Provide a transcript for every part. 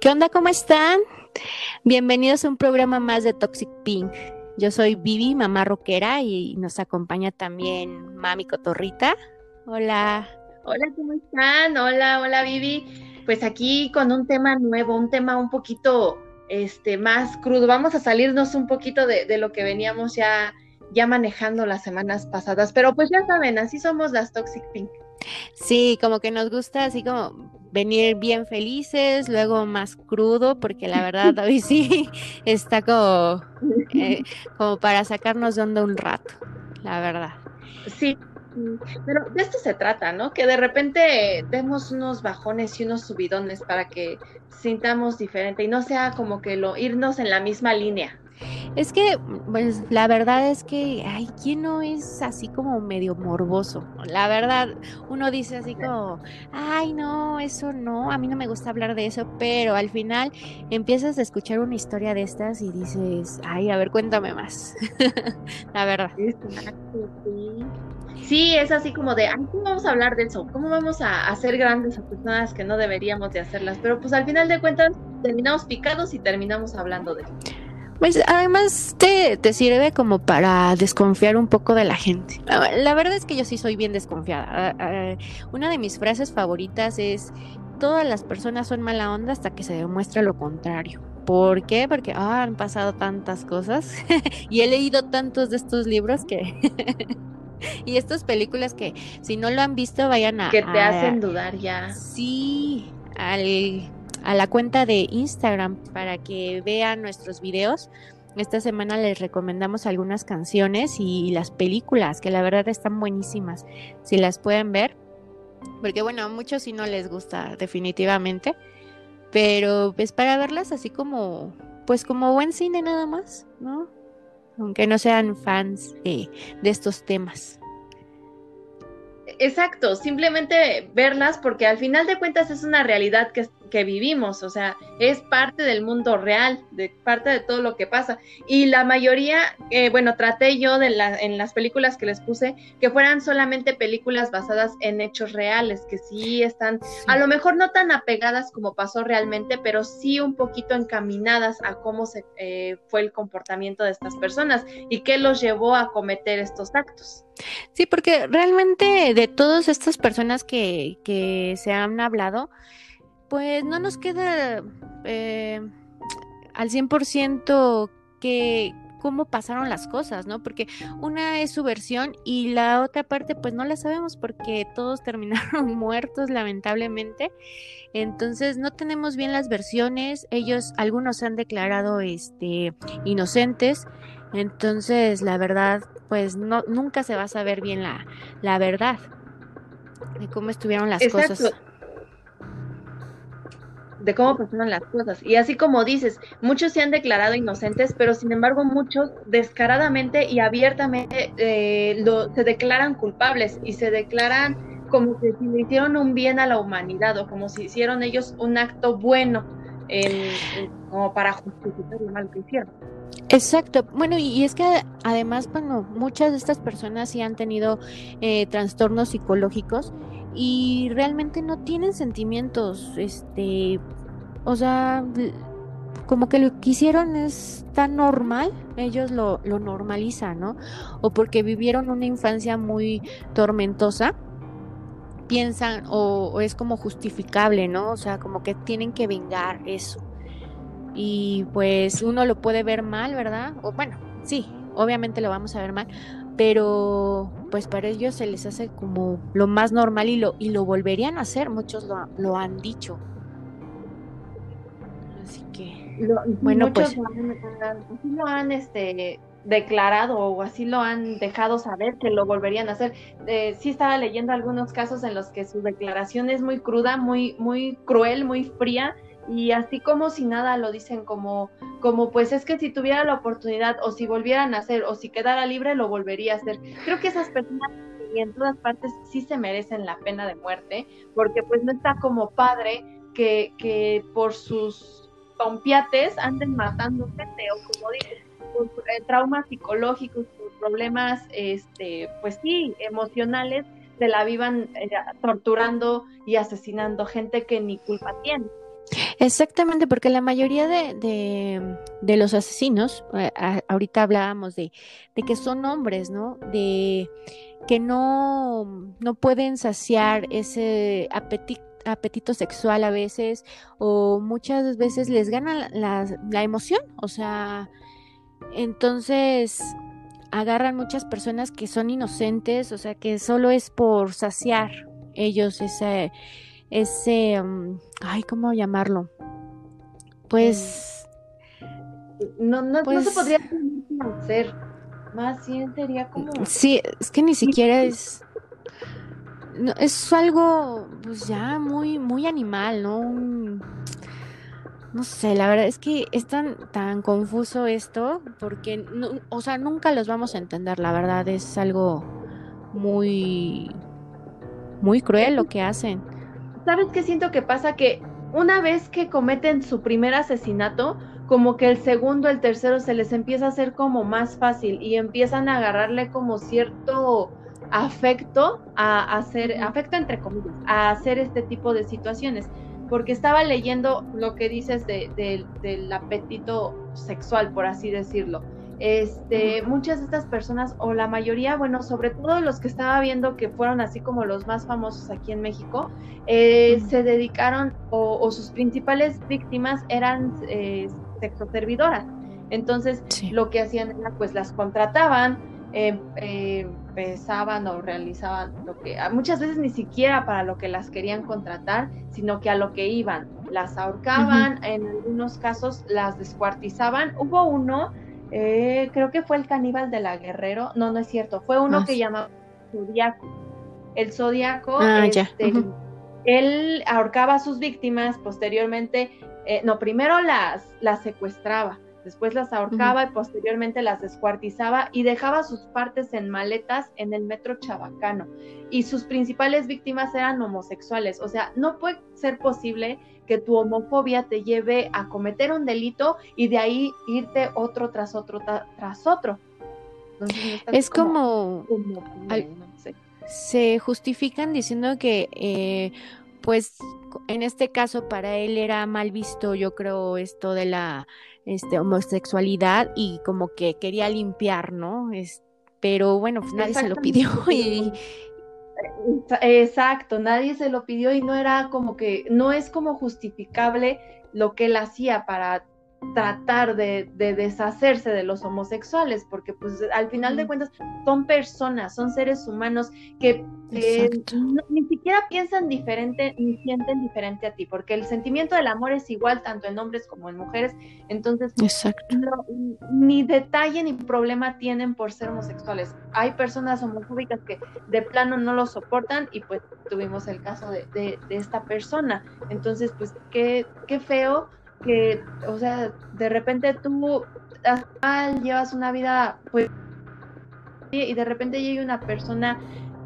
¿Qué onda? ¿Cómo están? Bienvenidos a un programa más de Toxic Pink. Yo soy Vivi, mamá rockera, y nos acompaña también Mami Cotorrita. Hola. Hola, ¿cómo están? Hola, hola Vivi. Pues aquí con un tema nuevo, un tema un poquito este, más crudo. Vamos a salirnos un poquito de, de lo que veníamos ya, ya manejando las semanas pasadas, pero pues ya saben, así somos las Toxic Pink. Sí, como que nos gusta así como venir bien felices, luego más crudo, porque la verdad hoy sí está como, eh, como para sacarnos de onda un rato, la verdad. Sí, pero de esto se trata, ¿no? Que de repente demos unos bajones y unos subidones para que sintamos diferente y no sea como que lo irnos en la misma línea. Es que, pues, la verdad es que, ay, ¿quién no es así como medio morboso? La verdad, uno dice así como, ay, no, eso no, a mí no me gusta hablar de eso, pero al final empiezas a escuchar una historia de estas y dices, ay, a ver, cuéntame más. la verdad. Sí, es así como de, ay, ¿cómo vamos a hablar de eso? ¿Cómo vamos a hacer grandes a personas que no deberíamos de hacerlas? Pero pues al final de cuentas terminamos picados y terminamos hablando de eso. Pues además te, te, sirve como para desconfiar un poco de la gente. La verdad es que yo sí soy bien desconfiada. Ah, ah, una de mis frases favoritas es, todas las personas son mala onda hasta que se demuestra lo contrario. ¿Por qué? Porque ah, han pasado tantas cosas y he leído tantos de estos libros que... y estas películas que si no lo han visto vayan a... Que te hacen dudar ya. Sí, al a la cuenta de Instagram para que vean nuestros videos. Esta semana les recomendamos algunas canciones y las películas, que la verdad están buenísimas. Si las pueden ver, porque bueno, a muchos sí no les gusta definitivamente, pero es para verlas así como, pues como buen cine nada más, ¿no? Aunque no sean fans de, de estos temas. Exacto, simplemente verlas porque al final de cuentas es una realidad que, que, vivimos, o sea, es parte del mundo real, de parte de todo lo que pasa. Y la mayoría, eh, bueno, traté yo de la, en las películas que les puse que fueran solamente películas basadas en hechos reales, que sí están, a lo mejor no tan apegadas como pasó realmente, pero sí un poquito encaminadas a cómo se eh, fue el comportamiento de estas personas y qué los llevó a cometer estos actos. Sí, porque realmente de todas estas personas que, que se han hablado, pues no nos queda eh, al 100% que cómo pasaron las cosas, ¿no? Porque una es su versión y la otra parte pues no la sabemos porque todos terminaron muertos lamentablemente. Entonces no tenemos bien las versiones, ellos algunos se han declarado este inocentes. Entonces, la verdad pues no, nunca se va a saber bien la, la verdad de cómo estuvieron las cosas. De cómo pasaron las cosas. Y así como dices, muchos se han declarado inocentes, pero sin embargo muchos descaradamente y abiertamente eh, lo, se declaran culpables y se declaran como que si le hicieron un bien a la humanidad o como si hicieron ellos un acto bueno como para justificar lo mal que hicieron. Exacto. Bueno, y, es que además, bueno, muchas de estas personas sí han tenido eh, trastornos psicológicos y realmente no tienen sentimientos, este, o sea, como que lo que hicieron es tan normal, ellos lo, lo normalizan, ¿no? O porque vivieron una infancia muy tormentosa, piensan o, es como justificable, ¿no? O sea, como que tienen que vengar eso. Y pues uno lo puede ver mal, ¿verdad? O bueno, sí, obviamente lo vamos a ver mal, pero pues para ellos se les hace como lo más normal y lo, y lo volverían a hacer, muchos lo, lo han dicho. Así que, bueno, pues... Lo han, lo han este, declarado o así lo han dejado saber que lo volverían a hacer. Eh, sí estaba leyendo algunos casos en los que su declaración es muy cruda, muy, muy cruel, muy fría y así como si nada lo dicen como, como pues es que si tuviera la oportunidad o si volvieran a hacer o si quedara libre lo volvería a hacer. Creo que esas personas y en todas partes sí se merecen la pena de muerte porque pues no está como padre que, que por sus tompiates anden matando gente o como dicen eh, traumas psicológicos, problemas, este, pues sí, emocionales, se la vivan eh, torturando y asesinando gente que ni culpa tiene. Exactamente, porque la mayoría de, de, los asesinos, eh, ahorita hablábamos de, de que son hombres, ¿no? De que no, no pueden saciar ese apetito apetito sexual a veces o muchas veces les gana la, la, emoción, o sea, entonces agarran muchas personas que son inocentes, o sea, que solo es por saciar ellos ese, ese, mm, ay, ¿cómo llamarlo? Pues... No, no, no se pues podría hacer, más bien sería como... Sí, es que ni siquiera es no, es algo pues ya muy muy animal, ¿no? no sé, la verdad es que es tan tan confuso esto porque o sea, nunca los vamos a entender, la verdad es algo muy muy cruel lo que hacen. ¿Sabes qué siento que pasa que una vez que cometen su primer asesinato, como que el segundo, el tercero se les empieza a hacer como más fácil y empiezan a agarrarle como cierto afecto a hacer, afecto entre comillas, a hacer este tipo de situaciones. Porque estaba leyendo lo que dices de, del apetito sexual, por así decirlo. Este, muchas de estas personas, o la mayoría, bueno, sobre todo los que estaba viendo que fueron así como los más famosos aquí en México, eh, se dedicaron, o, sus principales víctimas eran eh, sexoservidoras. Entonces, lo que hacían era, pues las contrataban, eh, eh, pensaban o realizaban lo que muchas veces ni siquiera para lo que las querían contratar, sino que a lo que iban. Las ahorcaban, en algunos casos las descuartizaban. Hubo uno, eh, creo que fue el caníbal de la Guerrero, no, no es cierto, fue uno ah, que llamaba Zodíaco. El Zodíaco, ah, este, él ahorcaba a sus víctimas, posteriormente, no, primero las, las secuestraba Después las ahorcaba y posteriormente las descuartizaba y dejaba sus partes en maletas en el metro chabacano. Y sus principales víctimas eran homosexuales. O sea, no puede ser posible que tu homofobia te lleve a cometer un delito y de ahí irte otro tras otro tras otro. es como... Se justifican diciendo que... Eh, pues en este caso para él era mal visto, yo creo, esto de la este, homosexualidad y como que quería limpiar, ¿no? Es, pero bueno, pues nadie se lo pidió y... Exacto, nadie se lo pidió y no era como que, no es como justificable lo que él hacía para tratar de, deshacerse de los homosexuales, porque pues al final de cuentas son personas, son seres humanos que eh, ni siquiera piensan diferente ni sienten diferente a ti, porque el sentimiento del amor es igual tanto en hombres como en mujeres, entonces ni detalle ni problema tienen por ser homosexuales. Hay personas homofóbicas que de plano no lo soportan y pues tuvimos el caso de, de esta persona, entonces pues qué, qué feo que, o sea, de repente tú llevas una vida, pues, y de repente llega una persona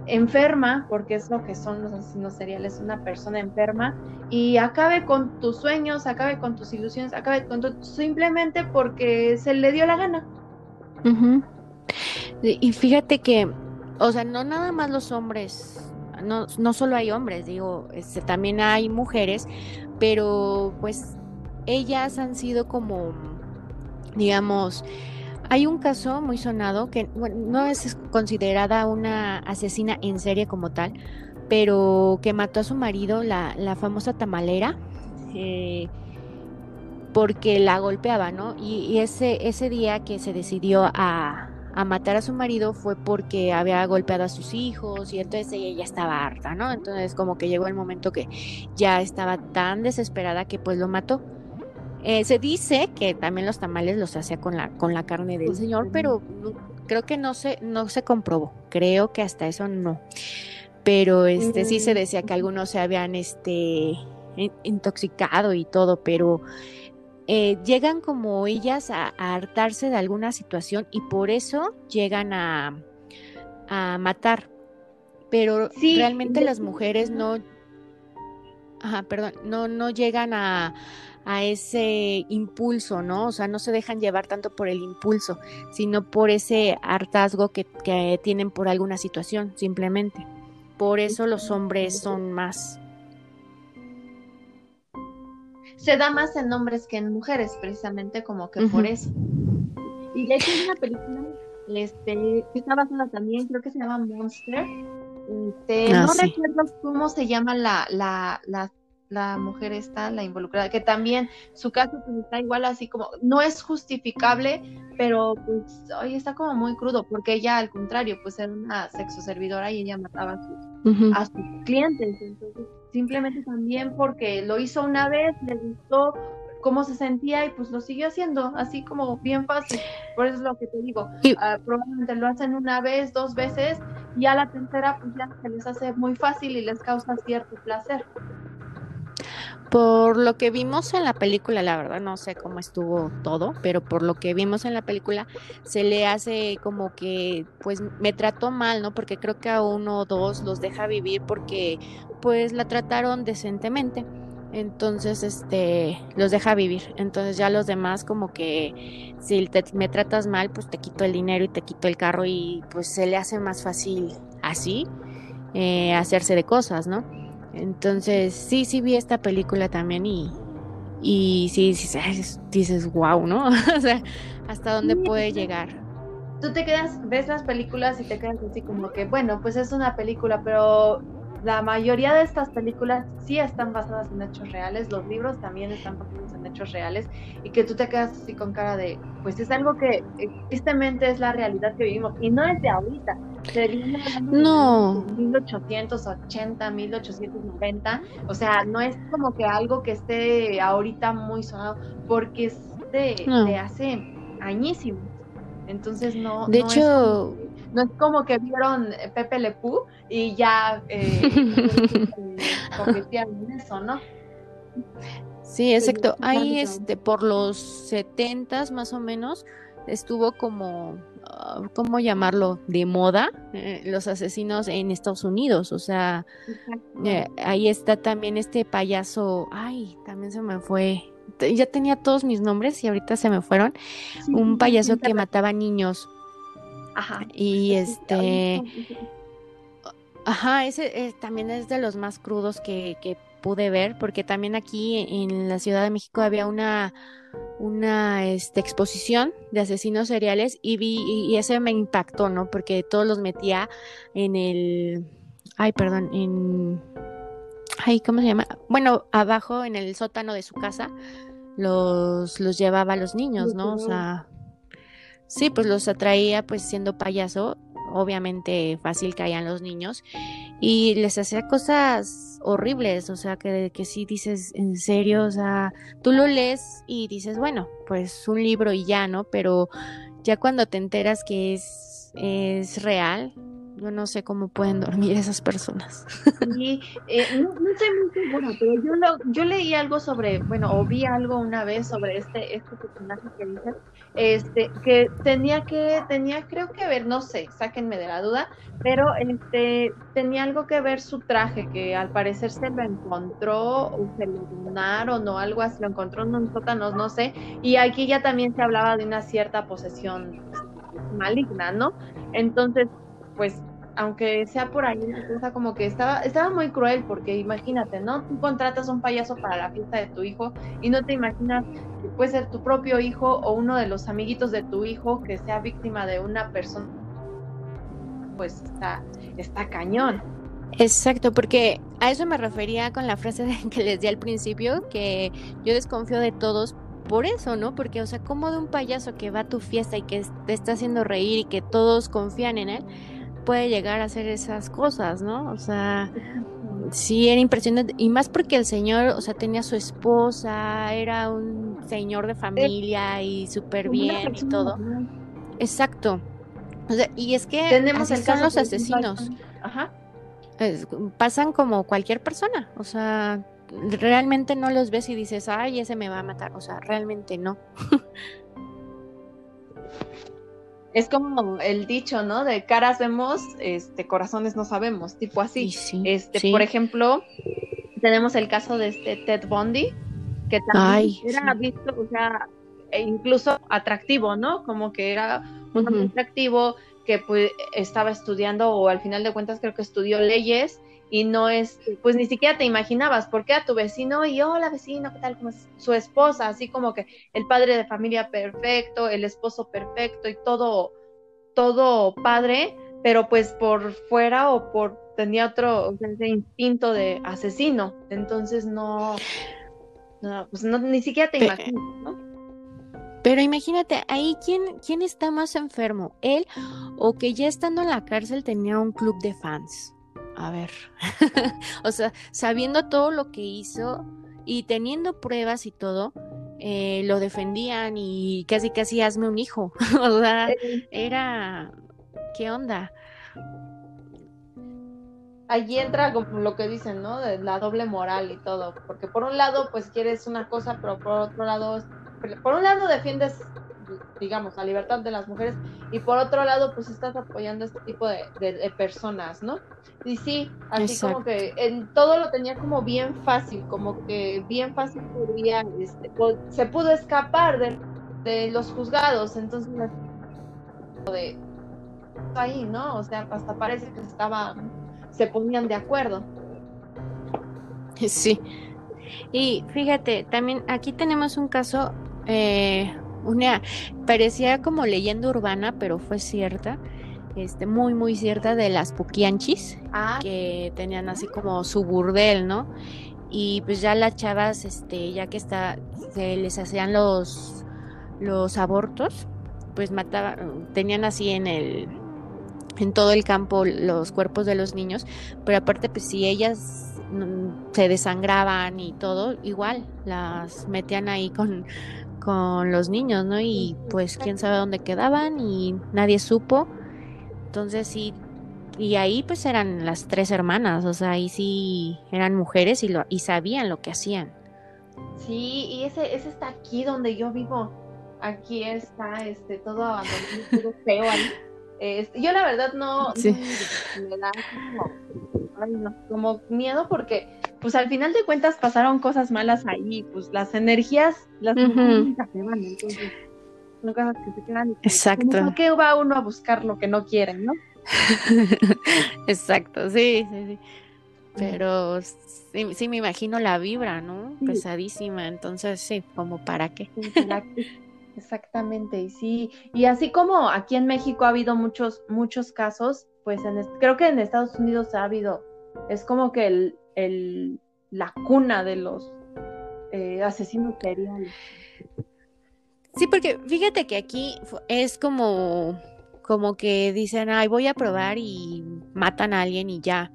enferma, porque es lo que son los asesinos seriales, una persona enferma, y acabe con tus sueños, acabe con tus ilusiones, acabe con todo, simplemente porque se le dio la gana. Y fíjate que, o sea, no nada más los hombres, no, no solo hay hombres, digo, este, también hay mujeres, pero pues ellas han sido como, digamos, hay un caso muy sonado que no es considerada una asesina en serie como tal, pero que mató a su marido, la, la famosa tamalera, eh, porque la golpeaba, ¿no? Y, ese, ese día que se decidió a, a, matar a su marido fue porque había golpeado a sus hijos y entonces ella estaba harta, ¿no? Entonces como que llegó el momento que ya estaba tan desesperada que pues lo mató. Eh, se dice que también los tamales los hacía con la, con la carne del señor, pero creo que no se, no se comprobó. Creo que hasta eso no. Pero este sí se mm. decía que algunos se habían este intoxicado y todo, pero eh, llegan como ellas a, hartarse de alguna situación y por eso llegan a, a matar. Pero realmente las mujeres no, ajá, perdón, no, no llegan a, a ese impulso, ¿no? O sea, no se dejan llevar tanto por el impulso, sino por ese hartazgo que, tienen por alguna situación, simplemente. Por eso los hombres son más. se da más en hombres que en mujeres, precisamente como que por eso. Y de hecho hay una película este, que está basada también, creo que se llama Monster. Este, ah, no recuerdo cómo se llama la, la, la la mujer está, la involucrada, que también su caso pues, está igual así como, no es justificable, pero pues hoy está como muy crudo, porque ella al contrario, pues era una sexo servidora y ella mataba a sus, a sus clientes, entonces simplemente también porque lo hizo una vez, le gustó cómo se sentía y pues lo siguió haciendo, así como bien fácil, por eso es lo que te digo, ah, probablemente lo hacen una vez, dos veces, y a la tercera pues ya se les hace muy fácil y les causa cierto placer. Por lo que vimos en la película, la verdad no sé cómo estuvo todo, pero por lo que vimos en la película se le hace como que pues me trató mal, ¿no? Porque creo que a uno o dos los deja vivir porque pues la trataron decentemente. Entonces, este, los deja vivir. Entonces ya los demás como que si me tratas mal, pues te quito el dinero y te quito el carro y pues se le hace más fácil así eh, hacerse de cosas, ¿no? Entonces, sí, sí vi esta película también y, y sí, sí dices, wow, ¿no? o sea, hasta dónde puede llegar. Tú te quedas, ves las películas y te quedas así como que, bueno, pues es una película, pero la mayoría de estas películas sí están basadas en hechos reales, los libros también están basados en hechos reales, y que tú te quedas así con cara de, pues es algo que tristemente es la realidad que vivimos, y no es de ahorita, no. 1880, 1890, o sea, no es como que algo que esté ahorita muy sonado, porque es de, hace añísimos. Entonces no. De hecho. Es, no es como que vieron Pepe Le y ya eh, en eso, ¿no? Sí, exacto. Ahí, este, por los setentas más o menos, estuvo como Ah, ¿cómo llamarlo? De moda, eh, los asesinos en Estados Unidos. O sea, eh, ahí está también este payaso, ay, también se me fue. Ya tenía todos mis nombres y ahorita se me fueron. un payaso que mataba niños. Ajá. Y este... Ajá, ese eh, también es de los más crudos que, que pude ver, porque también aquí en la Ciudad de México había una una este, exposición de asesinos seriales y vi y, ese me impactó, ¿no? Porque todos los metía en el ay, perdón, en ay, ¿cómo se llama? Bueno, abajo en el sótano de su casa los los llevaba a los niños, ¿no? O sea, sí, pues los atraía pues siendo payaso, obviamente fácil caían los niños y les hacía cosas horribles, o sea, que, que sí dices, en serio, o sea, tú lo lees y dices, bueno, pues un libro y ya, ¿no? Pero ya cuando te enteras que es, es real, yo no sé cómo pueden dormir esas personas. Sí, eh, no, no, estoy muy segura, pero yo, lo, yo leí algo sobre, bueno, o vi algo una vez sobre este, este personaje que dices, este, que tenía que, tenía creo que ver, no sé, sáquenme de la duda, pero este, tenía algo que ver su traje, que al parecer se lo encontró, o se lo donaron, o algo así, lo encontró en un sótano, no sé, y aquí ya también se hablaba de una cierta posesión maligna, ¿no? Entonces, pues aunque sea por ahí cosa como que estaba, estaba muy cruel porque imagínate, ¿no? Tú contratas un payaso para la fiesta de tu hijo y no te imaginas que puede ser tu propio hijo o uno de los amiguitos de tu hijo que sea víctima de una persona, pues está, está cañón. Exacto, porque a eso me refería con la frase que les di al principio, que yo desconfío de todos por eso, ¿no? Porque, o sea, como de un payaso que va a tu fiesta y que te está haciendo reír y que todos confían en él, puede llegar a hacer esas cosas, ¿no? O sea, sí era impresionante y más porque el señor, o sea, tenía su esposa, era un señor de familia y súper bien y todo. Exacto. O sea, y es que tenemos así son los asesinos. Ajá. pasan como cualquier persona, o sea, realmente no los ves y dices, "Ay, ese me va a matar", o sea, realmente no. es como el dicho, ¿no? De caras vemos, este, corazones no sabemos, tipo así. este, por ejemplo, tenemos el caso de este Ted Bundy, que también era visto, o sea, e incluso atractivo, ¿no? Como que era muy atractivo, que pues estaba estudiando o al final de cuentas creo que estudió leyes y no es, pues ni siquiera te imaginabas, porque a tu vecino y hola vecino, ¿qué tal? como es? Su esposa, así como que el padre de familia perfecto, el esposo perfecto y todo, todo padre, pero pues por fuera o por tenía otro ese instinto de asesino, entonces no, no pues no, ni siquiera te imaginas, ¿no? Pero imagínate, ahí quién, quién está más enfermo, él o que ya estando en la cárcel tenía un club de fans a ver, o sea, sabiendo todo lo que hizo y teniendo pruebas y todo, eh, lo defendían y casi casi hazme un hijo. o sea, era, ¿qué onda? Allí entra como lo que dicen, ¿no? De la doble moral y todo, porque por un lado pues quieres una cosa, pero por otro lado, por un lado defiendes digamos, la libertad de las mujeres y por otro lado, pues estás apoyando a este tipo de, personas, ¿no? Y sí, así como que en todo lo tenía como bien fácil, como que bien fácil podría, este, se pudo escapar de, de los juzgados, entonces de ahí, ¿no? O sea, hasta parece que estaba, se ponían de acuerdo. Sí. Y fíjate, también aquí tenemos un caso eh, una parecía como leyenda urbana, pero fue cierta. Este, muy, muy cierta de las Puquianchis, ah. que tenían así como su burdel, ¿no? Y pues ya las chavas, este, ya que está, se les hacían los, los abortos, pues mataban, tenían así en el, en todo el campo los cuerpos de los niños, pero aparte pues si ellas mm, se desangraban y todo, igual las metían ahí con, con los niños, ¿no? Y pues quién sabe dónde quedaban y nadie supo. Entonces sí, y ahí pues eran las tres hermanas, o sea, ahí sí eran mujeres y, lo, y sabían lo que hacían. Sí, y ese, ese está aquí donde yo vivo. Aquí está este todo abandonado, todo feo ahí. Este, yo la verdad no, me da como miedo porque pues al final de cuentas pasaron cosas malas ahí, pues las energías, las energías se van, entonces son cosas que se quedan. Exacto. ¿Por qué va uno a buscar lo que no quieren, no? Exacto, sí, sí, sí. Pero sí, sí, me imagino la vibra, ¿no? Pesadísima, entonces sí, como para qué. Exactamente, y sí, y así como aquí en México ha habido muchos, muchos casos, pues en, creo que en Estados Unidos ha habido, es como que el, el, la cuna de los eh, asesinos seriales. Sí, porque fíjate que aquí es como, como que dicen, ay, voy a probar y matan a alguien y ya.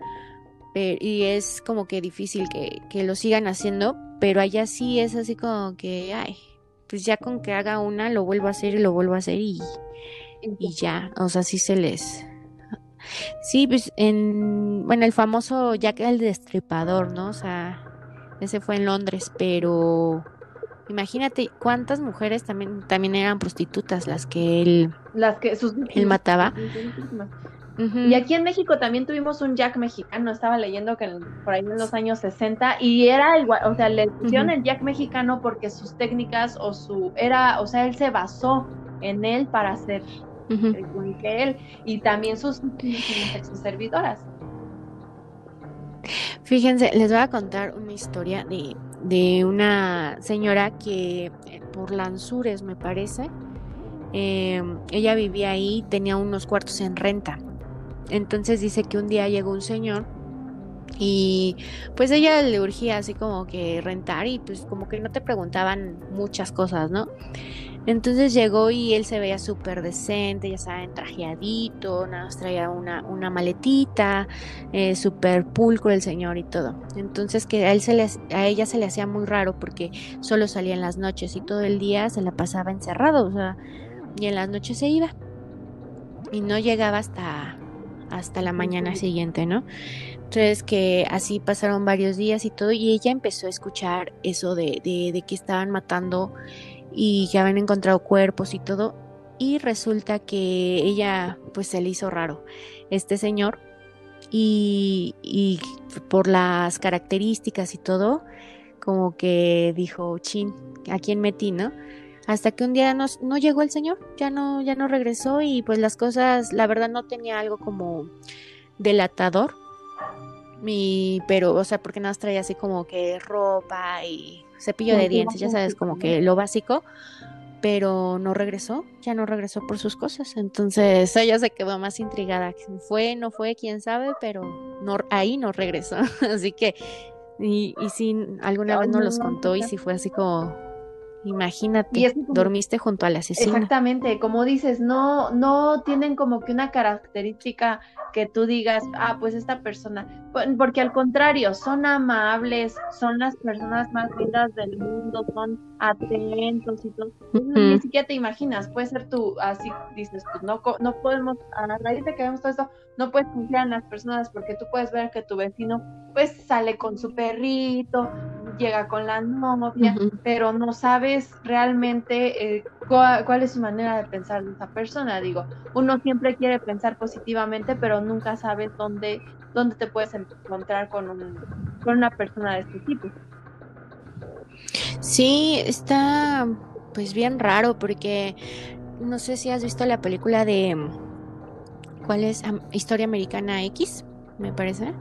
y es como que difícil que, que, lo sigan haciendo, pero allá sí es así como que, ay, pues ya con que haga una, lo vuelvo a hacer y lo vuelvo a hacer y, y ya, o sea, sí se les, Sí, pues en, bueno, el famoso Jack el Destripador, ¿no? O sea, ese fue en Londres, pero imagínate cuántas mujeres también, también eran prostitutas las que él, las que sus él mataba. Y aquí en México también tuvimos un Jack mexicano, estaba leyendo que por ahí en los años 60 y era igual, o sea, le pusieron el Jack mexicano porque sus técnicas o su era, o sea, él se basó en él para hacer que él y también sus, sus servidoras. Fíjense, les voy a contar una historia de, de una señora que eh, por Lanzures, me parece, em, ella vivía ahí, tenía unos cuartos en renta. Entonces dice que un día llegó un señor y pues ella le urgía así como que rentar y pues como que no te preguntaban muchas cosas, ¿no? Entonces llegó y él se veía súper decente, ya saben, trajeadito, nada más traía una, una maletita, eh, súper pulcro el señor y todo. Entonces que a, él se le, a ella se le hacía muy raro porque solo salía en las noches y todo el día se la pasaba encerrado, o sea, y en las noches se iba. Y no llegaba hasta, hasta la mañana siguiente, ¿no? Entonces que así pasaron varios días y todo, y ella empezó a escuchar eso de, de, de que estaban matando y que habían encontrado cuerpos y todo. Y resulta que ella pues se le hizo raro este señor y, y por las características y todo, como que dijo, chin, ¿a quién metí, no? hasta que un día no, no llegó el señor, ya no, ya no regresó y pues las cosas, la verdad no tenía algo como delatador, mi, pero, o sea, porque nada más traía así como que ropa y cepillo de dientes, ya sabes, como que lo básico, pero no regresó, ya no regresó por sus cosas. Entonces ella se quedó más intrigada. Fue, no fue, quién sabe, pero no, ahí no regresó. así que, y, y sí, alguna vez nos los contó y sí fue así como, Imagínate, dormiste junto al asesino. Exactamente, como dices, no, no tienen como que una característica que tú digas, ah, pues esta persona, porque al contrario, son amables, son las personas más lindas del mundo, son atentos y todo. Ni siquiera te imaginas, puede ser tú, así dices, pues no, no podemos, a raíz de que vemos todo esto, no puedes confiar en las personas porque tú puedes ver que tu vecino pues sale con su perrito, llega con la novia, pero no sabes realmente eh, cuál, es su manera de pensar de esa persona. Digo, uno siempre quiere pensar positivamente, pero nunca sabes dónde, dónde te puedes encontrar con, un, con una persona de este tipo. Sí, está pues bien raro porque no sé si has visto la película de ¿cuál es? Historia Americana X, me parece.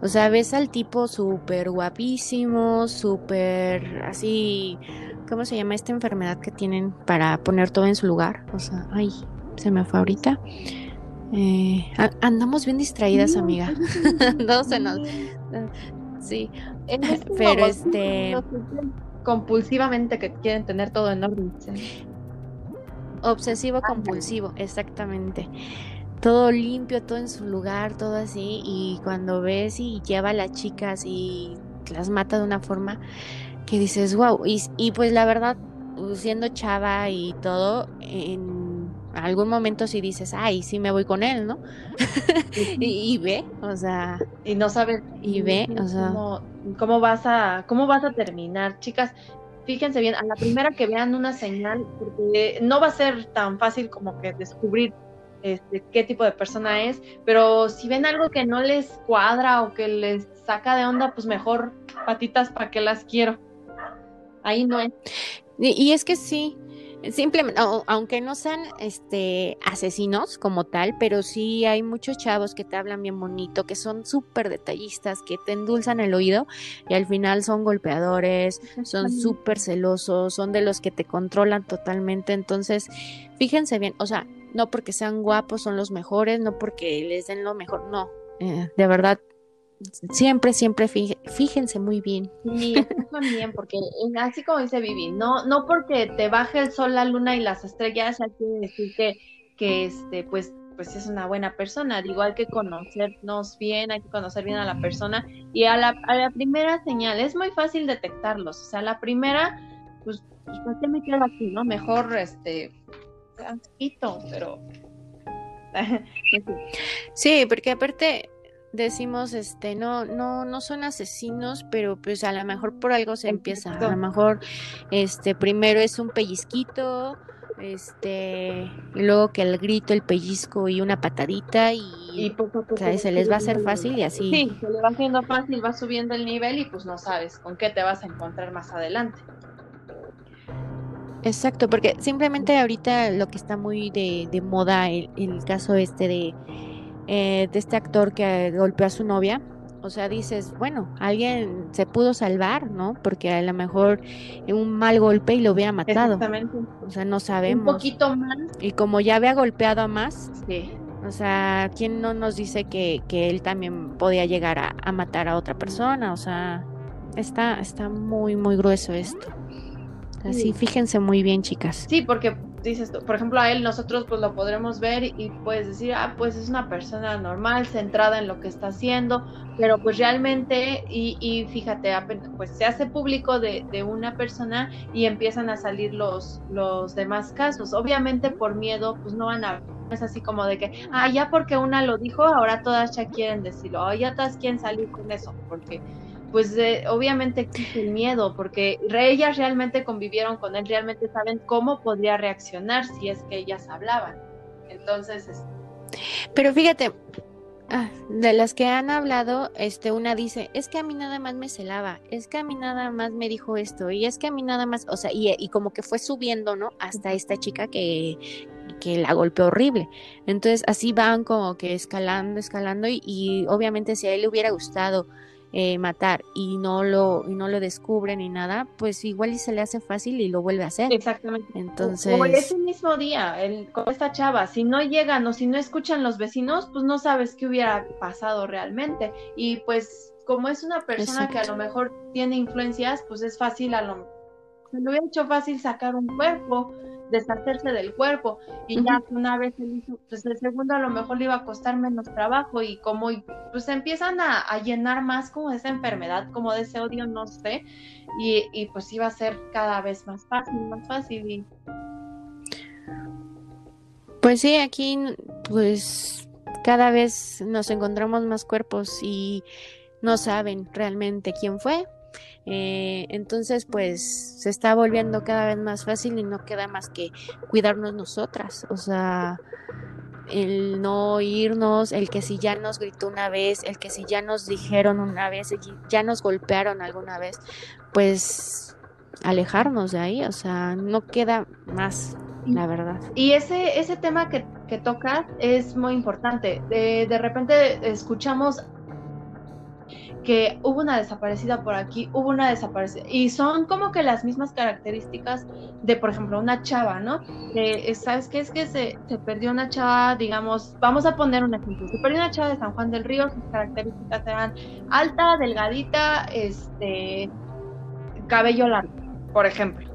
O sea, ves al tipo súper guapísimo, súper así, ¿cómo se llama esta enfermedad que tienen para poner todo en su lugar? O sea, ay, se me fue ahorita. Eh, andamos bien distraídas, amiga. no se nos... Sí, este pero este... Compulsivamente que quieren tener todo en orden. Obsesivo compulsivo, exactamente todo limpio, todo en su lugar, todo así, y cuando ves y lleva a las chicas y las mata de una forma que dices, wow, y, y pues la verdad, siendo chava y todo, en algún momento sí dices, ay, sí me voy con él, ¿no? y, ve, o sea... Y no sabes... Y ve, o sea... Cómo, cómo, vas a, ¿Cómo vas a terminar? Chicas, fíjense bien, a la primera que vean una señal, porque no va a ser tan fácil como que descubrir este, qué tipo de persona es, pero si ven algo que no les cuadra o que les saca de onda, pues mejor patitas para que las quiero. Ahí no es. Y, es que sí, simplemente, aunque no sean este asesinos como tal, pero sí hay muchos chavos que te hablan bien bonito, que son súper detallistas, que te endulzan el oído y al final son golpeadores, son súper celosos, son de los que te controlan totalmente. Entonces, fíjense bien, o sea, no porque sean guapos son los mejores, no porque les den lo mejor, no, eh, de verdad, siempre, siempre fíjense muy bien. Sí, también, porque así como dice Vivi, no, no porque te baje el sol, la luna y las estrellas, hay que decir que, que este, pues, pues es una buena persona. Digo, hay que conocernos bien, hay que conocer bien a la persona. Y a la, a la primera señal, es muy fácil detectarlos. O sea, la primera, pues, pues ¿por qué me quedo aquí, no? Mejor, este, pero... sí, porque aparte decimos, este, no, no, no son asesinos, pero pues a lo mejor por algo se empieza. A lo mejor, este, primero es un pellizquito, este, y luego que el grito, el pellizco y una patadita y, se les va a hacer fácil y así. Sí, se le va haciendo fácil, va subiendo el nivel y pues no sabes con qué te vas a encontrar más adelante. Exacto, porque simplemente ahorita lo que está muy de, de moda, el, el, caso este de, eh, de este actor que golpeó a su novia, o sea, dices, bueno, alguien se pudo salvar, ¿no? Porque a lo mejor un mal golpe y lo hubiera matado. Exactamente. O sea, no sabemos. Un poquito más. Y como ya había golpeado a más, sí. o sea, ¿quién no nos dice que, que él también podía llegar a, a matar a otra persona? O sea, está, está muy, muy grueso esto. Así, fíjense muy bien, chicas. Sí, porque dices, por ejemplo, a él nosotros pues lo podremos ver y puedes decir, ah, pues es una persona normal, centrada en lo que está haciendo, pero pues realmente, y, y fíjate, pues se hace público de, de, una persona y empiezan a salir los, los demás casos. Obviamente por miedo, pues no van a es así como de que, ah, ya porque una lo dijo, ahora todas ya quieren decirlo, o ya todas quieren salir con eso, porque pues obviamente existe el miedo, porque ellas realmente convivieron con él, realmente saben cómo podría reaccionar si es que ellas hablaban. Entonces... Pero fíjate, Ah, de las que han hablado, este, una dice, es que a mí nada más me celaba, es que a mí nada más me dijo esto, y es que a mí nada más, o sea, y, y como que fue subiendo, ¿no? Hasta esta chica que, que la golpeó horrible. Entonces así van como que escalando, escalando, y, y obviamente si a él le hubiera gustado eh, matar y no lo y no lo descubre ni nada, pues igual y se le hace fácil y lo vuelve a hacer. Exactamente. Entonces, o ese mismo día, el, con esta chava, si no llegan o si no escuchan los vecinos, pues no sabes qué hubiera pasado realmente. Y pues como es una persona que a lo mejor tiene influencias, pues es fácil a lo se le hubiera hecho fácil sacar un cuerpo, deshacerse del cuerpo. Y ya una vez él hizo, pues el segundo a lo mejor le iba a costar menos trabajo y como pues empiezan a, llenar más como de esa enfermedad, como de ese odio, no sé, y, y pues iba a ser cada vez más fácil, más fácil y... Pues sí, aquí pues cada vez nos encontramos más cuerpos y no saben realmente quién fue, eh, entonces, pues se está volviendo cada vez más fácil y no queda más que cuidarnos nosotras. O sea, el no irnos, el que si ya nos gritó una vez, el que si ya nos dijeron una vez, ya nos golpearon alguna vez, pues alejarnos de ahí, o sea, no queda más, la verdad. Y ese, ese tema que, que tocas es muy importante. De, de repente escuchamos que hubo una desaparecida por aquí, hubo una desaparecida. Y son como que las mismas características de, por ejemplo, una chava, ¿no? Eh, ¿Sabes qué? Es que se, se, perdió una chava, digamos, vamos a poner un ejemplo. Se perdió una chava de San Juan del Río, sus características eran alta, delgadita, este, cabello largo, por ejemplo.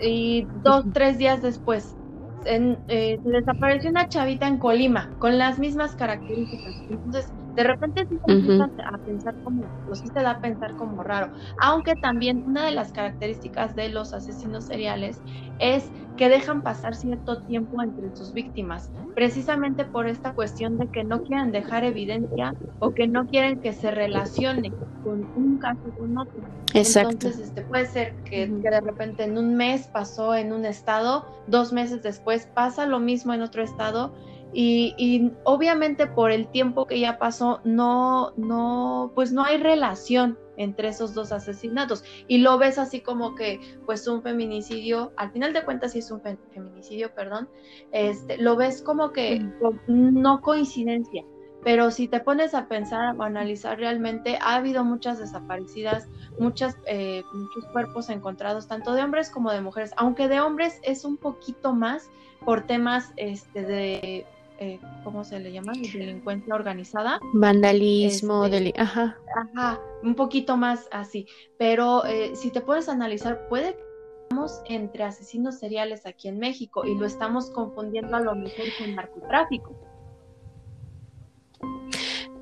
Y dos, tres días después en, eh, se desapareció una chavita en Colima con las mismas características. Entonces, de repente sí te a pensar como, o sí te da a pensar como raro. Aunque también una de las características de los asesinos seriales es que dejan pasar cierto tiempo entre sus víctimas, precisamente por esta cuestión de que no quieren dejar evidencia o que no quieren que se relacione con un caso con otro. Exacto. Entonces, este puede ser que, que de repente en un mes pasó en un estado, dos meses después pasa lo mismo en otro estado y, obviamente por el tiempo que ya pasó, no, no, pues no hay relación entre esos dos asesinatos. Y lo ves así como que, pues un feminicidio, al final de cuentas sí es un feminicidio, perdón, este, lo ves como que no coincidencia. Pero si te pones a pensar o analizar realmente, ha habido muchas desaparecidas, muchas, eh, muchos cuerpos encontrados, tanto de hombres como de mujeres, aunque de hombres es un poquito más por temas este, de eh, ¿cómo se le llama? Delincuencia organizada. Vandalismo, este, ajá. Ajá, un poquito más así. Pero eh, si te puedes analizar, puede que estamos entre asesinos seriales aquí en México y lo estamos confundiendo a lo mejor con narcotráfico.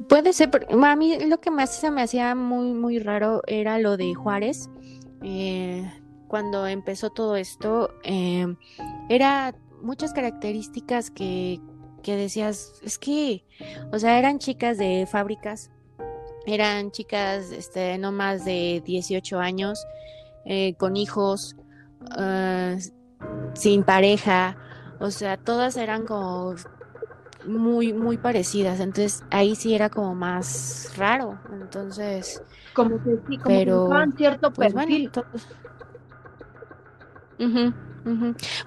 Puede ser, a mí lo que más se me hacía muy, muy raro era lo de Juárez. Eh, cuando empezó todo esto, era muchas características que, que decías, es que, o sea, eran chicas de fábricas, eran chicas este, no más de 18 años, eh, con hijos, ah, sin pareja, o sea, todas eran como muy, muy parecidas, entonces ahí sí era como más raro, entonces... Como que sí, como pero, que cierto pues, perfil.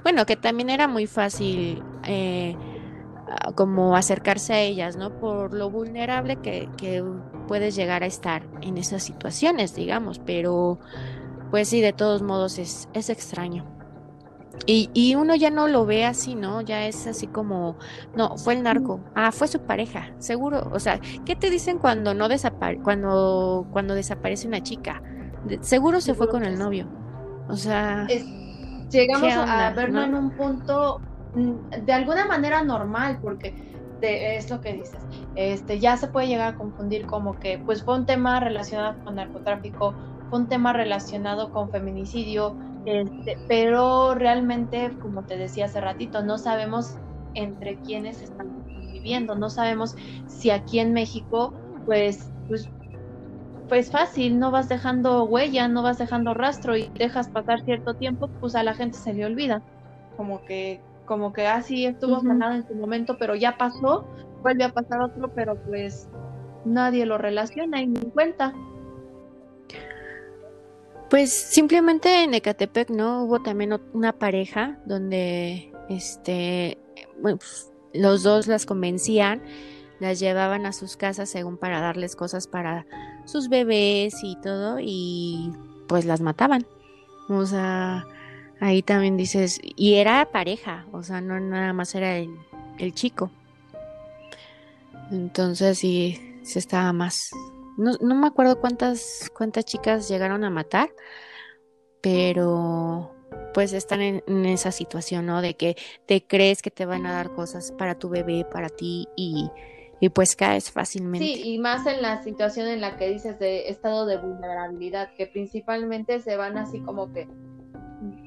Bueno, que también era muy fácil eh, como acercarse a ellas, ¿no? Por lo vulnerable que, que, puedes llegar a estar en esas situaciones, digamos, pero pues sí, de todos modos es, es extraño. Y, y, uno ya no lo ve así, ¿no? Ya es así como, no, fue el narco, ah, fue su pareja, seguro. O sea, ¿qué te dicen cuando no desapare cuando, cuando desaparece una chica? seguro se fue con el novio. O sea, llegamos a verlo en un punto de alguna manera normal, porque es lo que dices, este, ya se puede llegar a confundir como que pues fue un tema relacionado con narcotráfico, fue un tema relacionado con feminicidio, este, pero realmente, como te decía hace ratito, no sabemos entre quiénes están viviendo, no sabemos si aquí en México, pues, pues, pues fácil, no vas dejando huella, no vas dejando rastro y dejas pasar cierto tiempo, pues a la gente se le olvida, como que como que así ah, estuvo uh en su momento, pero ya pasó, vuelve a pasar otro, pero pues nadie lo relaciona y ni cuenta. Pues simplemente en Ecatepec, ¿no? Hubo también una pareja donde este pues, los dos las convencían, las llevaban a sus casas según para darles cosas para sus bebés y todo, y pues las mataban. O sea, ahí también dices, y era pareja, o sea, no nada más era el, chico. Entonces sí, se estaba más. No, no me acuerdo cuántas, cuántas chicas llegaron a matar, pero pues están en, esa situación, ¿no? De que te crees que te van a dar cosas para tu bebé, para ti y, y pues caes fácilmente. Sí, y más en la situación en la que dices de estado de vulnerabilidad, que principalmente se van así como que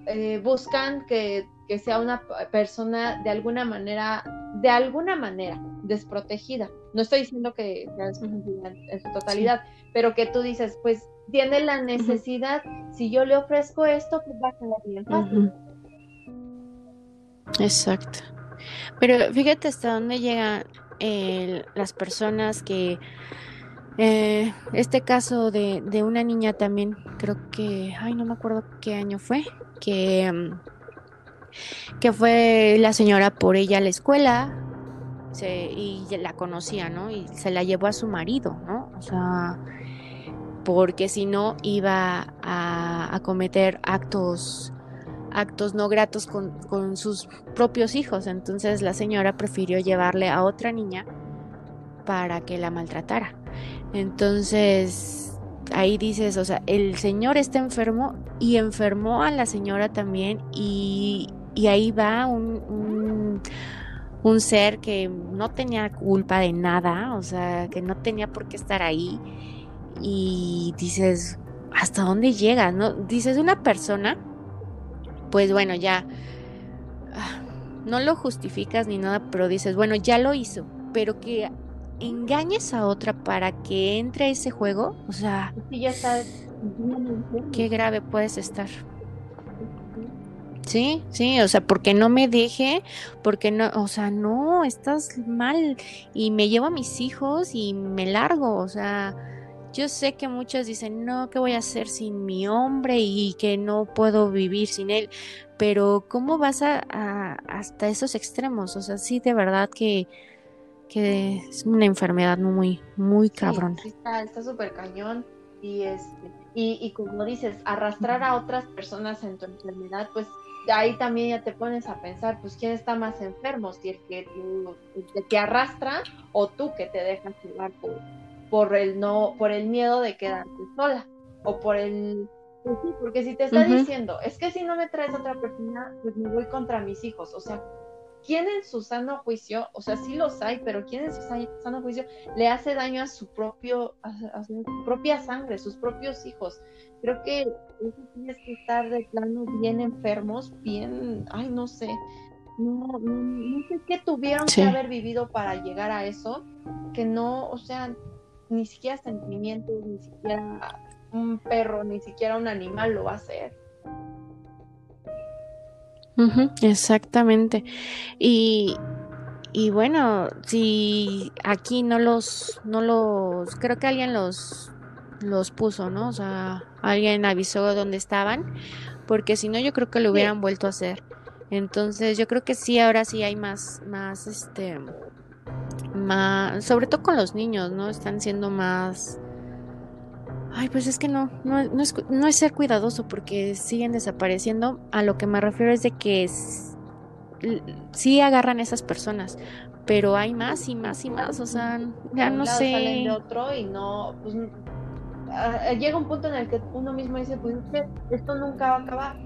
eh, buscan que, que, sea una persona de alguna manera, de alguna manera desprotegida. No estoy diciendo que sea desprotegida en, su totalidad, pero que tú dices, pues tiene la necesidad, si yo le ofrezco esto, pues va a quedar bien fácil. Exacto. Pero fíjate hasta dónde llegan las personas que eh, este caso de, de, una niña también, creo que, ay, no me acuerdo qué año fue, que, mm, que fue la señora por ella a la escuela y la conocía, ¿no? Y se la llevó a su marido, ¿no? O sea, porque si no iba a, cometer actos actos no gratos con, con, sus propios hijos. Entonces la señora prefirió llevarle a otra niña para que la maltratara. Entonces ahí dices, o sea, el señor está enfermo y enfermó a la señora también y, y ahí va un, un, ser que no tenía culpa de nada, o sea, que no tenía por qué estar ahí y dices, ¿hasta dónde llegas? ¿No? Dices, una persona, pues bueno, ya ah, no lo justificas ni nada, pero dices, bueno, ya lo hizo, pero que engañes a otra para que entre a ese juego, o sea, sí, ya sabes. qué grave puedes estar. Sí, sí, o sea, porque no me deje, porque no, o sea, no, estás mal y me llevo a mis hijos y me largo, o sea, yo sé que muchos dicen, no, ¿qué voy a hacer sin mi hombre y que no puedo vivir sin él? Pero ¿cómo vas a, hasta esos extremos? O sea, sí, de verdad que, que es una enfermedad muy, muy cabrón. Sí, está súper cañón. Y, este, y, y como dices, arrastrar a otras personas en tu enfermedad, pues ahí también ya te pones a pensar, pues quién está más enfermo, si el que, te arrastra o tú que te dejas llevar por, por el no, por el miedo de quedarte sola o por el pues porque si te está diciendo, es que si no me traes otra persona, pues me voy contra mis hijos, o sea, ¿quién en su sano juicio, o sea, sí los hay, pero quién en su sano juicio le hace daño a su propio, a, su propia sangre, sus propios hijos? Creo que eso tienes que estar de plano bien enfermos, bien, ay, no sé, no, no, sé qué tuvieron que haber vivido para llegar a eso, que no, o sea, ni siquiera sentimientos, ni siquiera un perro, ni siquiera un animal lo va a hacer. Exactamente. Y, y bueno, si aquí no los, no los, creo que alguien los, los puso, ¿no? O sea, alguien avisó dónde estaban, porque si no, yo creo que lo hubieran vuelto a hacer. Entonces, yo creo que sí, ahora sí hay más, más, este, más, sobre todo con los niños, ¿no? Están siendo más... Ay, pues es que no, no, es, no es ser cuidadoso porque siguen desapareciendo. A lo que me refiero es de que sí agarran esas personas, pero hay más y más y más, o sea, ya no sé. Salen de otro y no, pues, llega un punto en el que uno mismo dice, pues esto nunca va a acabar.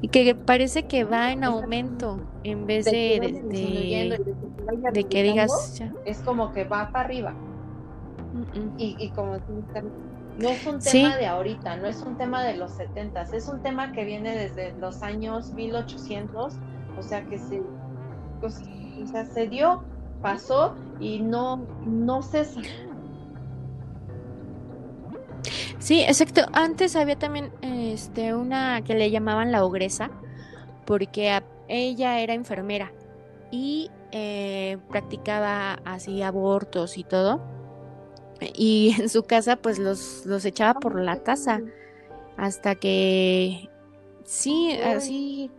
Y que parece que va en aumento en vez de, de, que digas... Es como que va para arriba. Y, y, como no es un tema de ahorita, no es un tema de los 70, es un tema que viene desde los años 1800, o sea que se, pues, o sea, se dio, pasó y no, no cesa. Sí, exacto. Antes había también este una que le llamaban la ogresa porque ella era enfermera y eh, practicaba así abortos y todo. Y en su casa pues los, los echaba por la taza. Hasta que sí, así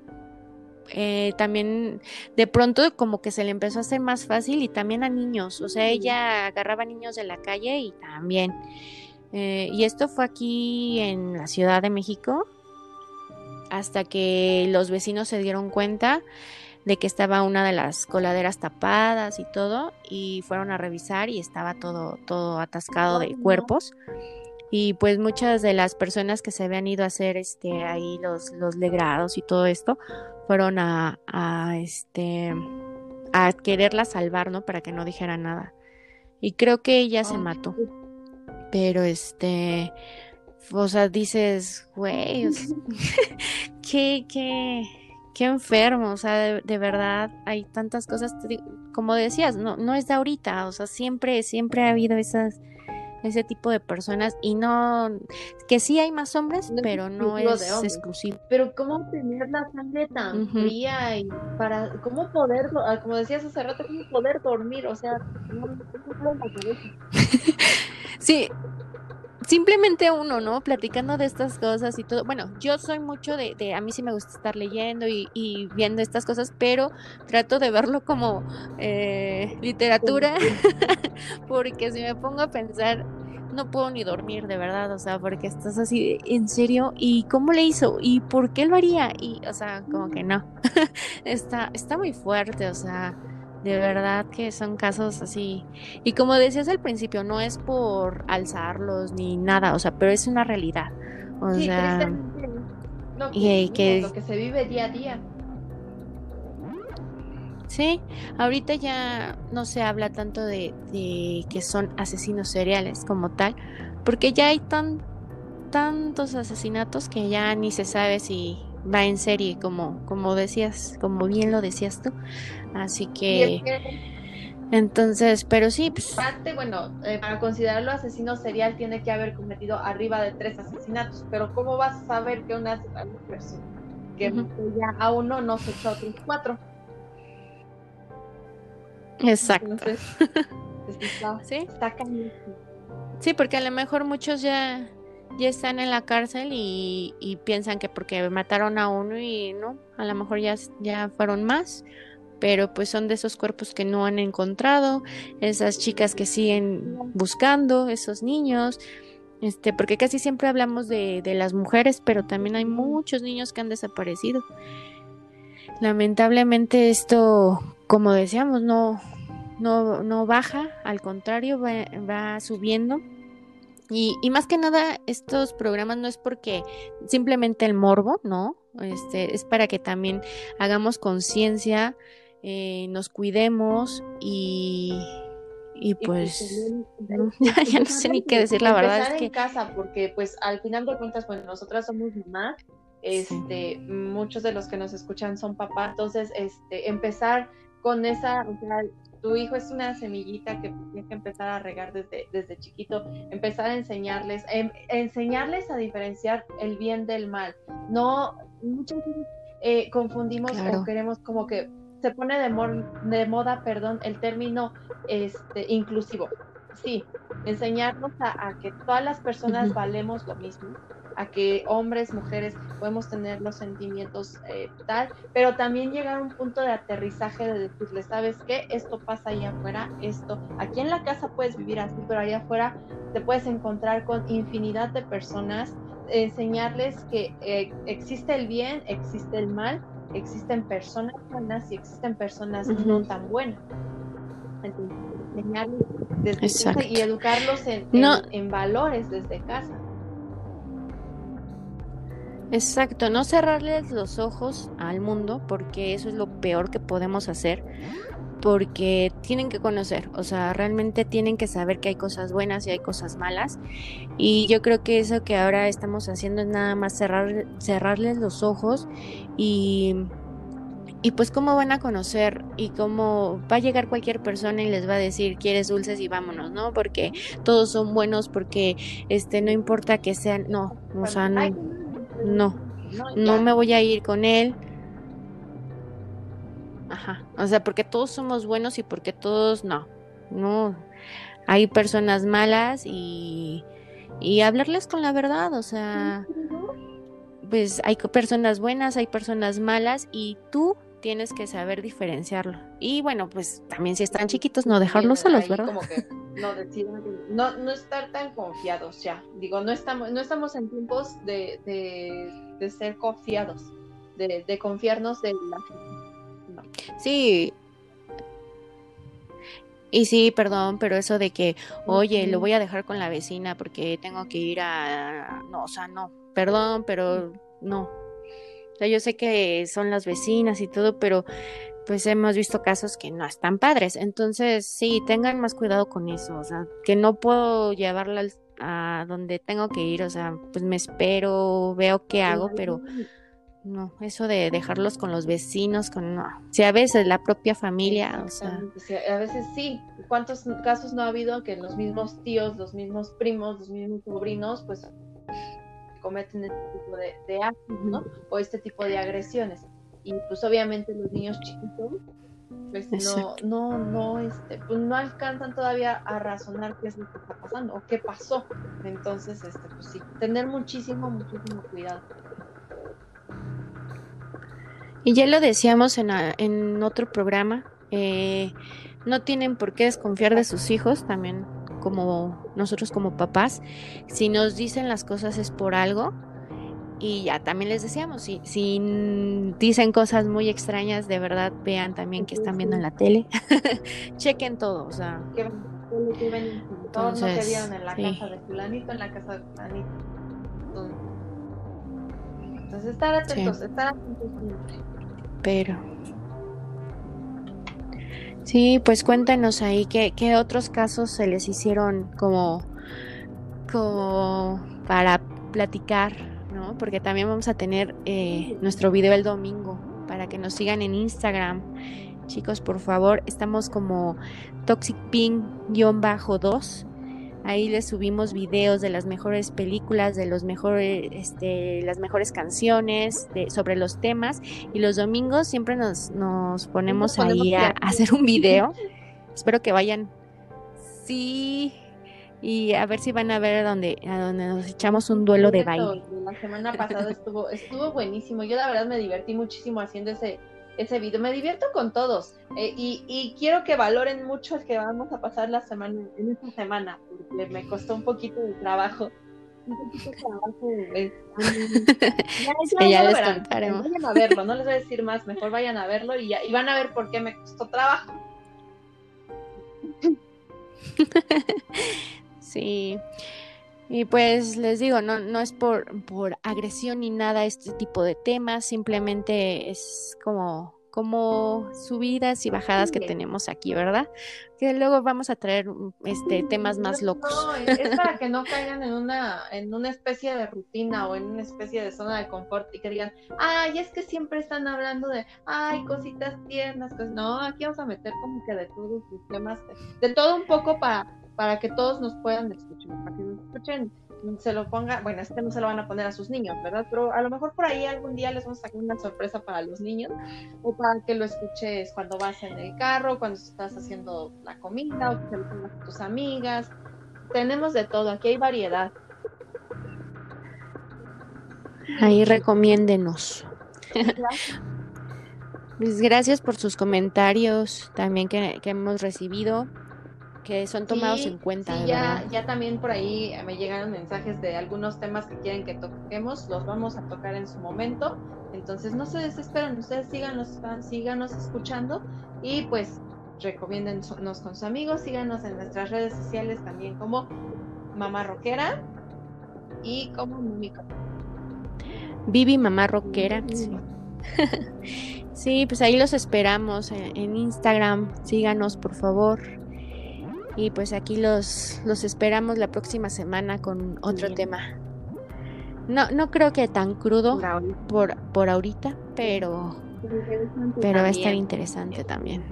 eh, también de pronto como que se le empezó a hacer más fácil y también a niños, o sea, ella agarraba niños de la calle y también. Eh, y esto fue aquí en la Ciudad de México, hasta que los vecinos se dieron cuenta de que estaba una de las coladeras tapadas y todo, y fueron a revisar y estaba todo, todo atascado de cuerpos y pues muchas de las personas que se habían ido a hacer este ahí los, los legrados y todo esto fueron a, a este a quererla salvar, ¿no? Para que no dijera nada. Y creo que ella se mató. Pero este o sea, dices, güey, qué, qué, qué enfermo, o sea, de, verdad hay tantas cosas, como decías, no, no es de ahorita, o sea, siempre, siempre ha habido esas, ese tipo de personas y no que sí hay más hombres pero no es exclusivo pero cómo tener la sangre tan fría y para cómo poder ah, como decías hace rato cómo poder dormir o sea sí simplemente uno, ¿no? Platicando de estas cosas y todo. Bueno, yo soy mucho de, de a mí sí me gusta estar leyendo y, y, viendo estas cosas, pero trato de verlo como eh, literatura, porque si me pongo a pensar, no puedo ni dormir de verdad, o sea, porque estás así, en serio, ¿y cómo le hizo? ¿Y por qué lo haría? Y, o sea, como que no, está, está muy fuerte, o sea de verdad que son casos así. Y como decías al principio, no es por alzarlos ni nada, o sea, pero es una realidad. O sea, y que, lo que se vive día a día. Sí, ahorita ya no se habla tanto de, de, que son asesinos seriales como tal, porque ya hay tan tantos asesinatos que ya ni se sabe si va en serie, como, como decías, como bien lo decías tú. Así que... Entonces, pero sí, pues... bueno, eh, para considerarlo asesino serial tiene que haber cometido arriba de tres asesinatos, pero ¿cómo vas a saber que una persona que ya a uno no se echó otros cuatro? Exacto. ¿Sí? sí, porque a lo mejor muchos ya ya están en la cárcel y, piensan que porque mataron a uno y no, a lo mejor ya, ya fueron más, pero pues son de esos cuerpos que no han encontrado, esas chicas que siguen buscando, esos niños, este, porque casi siempre hablamos de, de las mujeres, pero también hay muchos niños que han desaparecido. Lamentablemente esto, como decíamos, no, no, no baja, al contrario, va, va subiendo y, y, más que nada, estos programas no es porque simplemente el morbo, ¿no? Este, es para que también hagamos conciencia, eh, nos cuidemos y, y pues ya, no sé ni qué decir, la verdad. Es que... en casa, porque pues al final de cuentas, pues nosotras somos mamás, este, muchos de los que nos escuchan son papás, entonces, este, empezar con esa, o sea, tu hijo es una semillita que tienes que empezar a regar desde, desde chiquito, empezar a enseñarles, em, enseñarles a diferenciar el bien del mal. No, muchas veces eh, confundimos o queremos como que se pone de, de moda, perdón, el término este, inclusivo. Sí, enseñarnos a, que todas las personas valemos lo mismo, a que hombres, mujeres podemos tener los sentimientos eh, tal, pero también llegar a un punto de aterrizaje de decirle, ¿sabes qué? Esto pasa ahí afuera, esto, aquí en la casa puedes vivir así, pero allá afuera te puedes encontrar con infinidad de personas, enseñarles que eh, existe el bien, existe el mal, existen personas buenas y existen personas no tan buenas. enseñarles desde y educarlos en, en valores desde casa. Exacto, no cerrarles los ojos al mundo porque eso es lo peor que podemos hacer porque tienen que conocer, o sea, realmente tienen que saber que hay cosas buenas y hay cosas malas. Y yo creo que eso que ahora estamos haciendo es nada más cerrar, cerrarles los ojos y, y pues cómo van a conocer y cómo va a llegar cualquier persona y les va a decir quieres dulces y vámonos, ¿no? Porque todos son buenos, porque este no importa que sean, no, o sea, no no, no me voy a ir con él. Ajá, o sea, porque todos somos buenos y porque todos no, no, hay personas malas y, y hablarles con la verdad, o sea, pues hay personas buenas, hay personas malas y tú tienes que saber diferenciarlo. Y bueno, pues también si están chiquitos, no dejarlos solos, ¿verdad? Como que no, no, estar tan confiados ya. Digo, no estamos, no estamos en tiempos de, de, ser confiados, de, de, confiarnos de la gente. Sí. Y sí, perdón, pero eso de que, oye, lo voy a dejar con la vecina porque tengo que ir a... No, o sea, no, perdón, pero no, sea, yo sé que son las vecinas y todo, pero pues hemos visto casos que no están padres. Entonces, sí, tengan más cuidado con eso. O sea, que no puedo llevarla a donde tengo que ir. O sea, pues me espero, veo qué hago, pero no, eso de dejarlos con los vecinos, con no. Si a veces la propia familia, o sea. A veces sí. ¿Cuántos casos no ha habido que los mismos tíos, los mismos primos, los mismos sobrinos, pues cometen este tipo de, actos, ¿no? O este tipo de agresiones. Y pues obviamente los niños chiquitos pues no, no, no, este, pues no alcanzan todavía a razonar qué es lo que está pasando o qué pasó. Entonces, este, pues sí, tener muchísimo, muchísimo cuidado. Y ya lo decíamos en, en otro programa, eh, no tienen por qué desconfiar de sus hijos, también como nosotros como papás, si nos dicen las cosas es por algo. Y ya también les decíamos, si, si dicen cosas muy extrañas, de verdad vean también que están viendo en la tele. Chequen todo, o sea. Todos no se vieron en la casa de fulanito, en la casa de fulanito. Entonces estar atentos, estar atentos Pero Sí, pues cuéntanos ahí qué, qué otros casos se les hicieron como, como para platicar, ¿no? Porque también vamos a tener eh, nuestro video el domingo para que nos sigan en Instagram. Chicos, por favor, estamos como Toxic Pink-2 Ahí les subimos videos de las mejores películas, de los mejores, este, las mejores canciones, de, sobre los temas. Y los domingos siempre nos, nos ponemos ahí a, hacer un video. Espero que vayan. Sí. Y a ver si van a ver a donde, a donde nos echamos un duelo de baile. La semana pasada estuvo, estuvo buenísimo. Yo la verdad me divertí muchísimo haciendo ese, ese video. Me divierto con todos eh, y, quiero que valoren mucho el que vamos a pasar la semana, en esta semana, porque me costó un poquito de trabajo. Un poquito de trabajo. Eh, ya, les contaremos. Vayan a verlo, no les voy a decir más, mejor vayan a verlo y, ya, y van a ver por qué me costó trabajo. sí. Y pues les digo, no, no es por, por agresión ni nada este tipo de temas, simplemente es como, como subidas y bajadas que tenemos aquí, ¿verdad? Que luego vamos a traer este temas más locos. No, es para que no caigan en una, en una especie de rutina o en una especie de zona de confort y que digan, ay, es que siempre están hablando de, ay, cositas tiernas, cosas. No, aquí vamos a meter como que de todos los temas, de todo un poco para para que todos nos puedan escuchar, para que nos escuchen, se lo ponga, bueno, es que no se lo van a poner a sus niños, ¿verdad? Pero a lo mejor por ahí algún día les vamos a sacar una sorpresa para los niños, o para que lo escuches cuando vas en el carro, cuando estás haciendo la comida, o que se lo pongas a tus amigas. Tenemos de todo, aquí hay variedad. Ahí recomiéndenos. Pues gracias por sus comentarios también que, que hemos recibido que son tomados en cuenta. Sí, ya, ya también por ahí me llegaron mensajes de algunos temas que quieren que toquemos, los vamos a tocar en su momento. Entonces no se desesperen, ustedes síganos, síganos escuchando y pues recomiéndennos con sus amigos, síganos en nuestras redes sociales también como Mamá Roquera y como Mimico. Vivi Mamá Roquera. Sí. pues ahí los esperamos en Instagram. Síganos, por favor. Y pues aquí los, los esperamos la próxima semana con otro tema. No, no creo que tan crudo por, por ahorita, pero, pero va a estar interesante también.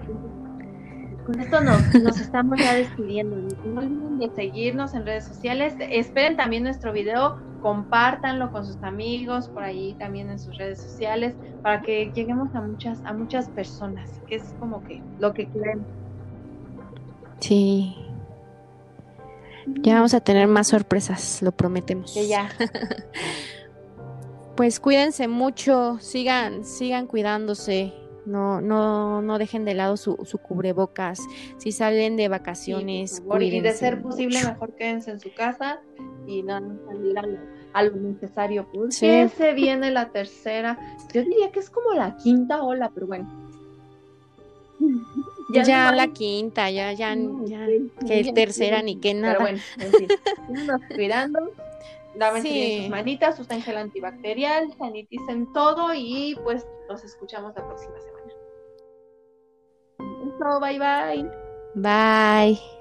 Con esto nos, nos estamos ya despidiendo. No olviden de seguirnos en redes sociales. Esperen también nuestro video compártanlo con sus amigos, por ahí también en sus redes sociales, para que lleguemos a muchas, a muchas personas, que es como que lo que queremos. Sí. Ya vamos a tener más sorpresas, lo prometemos. Que ya. pues cuídense mucho, sigan, sigan cuidándose, no, no, no dejen de lado su, su cubrebocas. Si salen de vacaciones, y de ser posible, mejor quédense en su casa y no salir a lo, necesario. Porque se viene la tercera. Yo diría que es como la quinta ola, pero bueno. Ya, la quinta, ya, ya, ya, que tercera ni que nada. Pero bueno, en fin, cuidando lávense sí. sus manitas, usen gel antibacterial, saniticen todo y pues nos escuchamos la próxima semana. Eso, bye bye. Bye.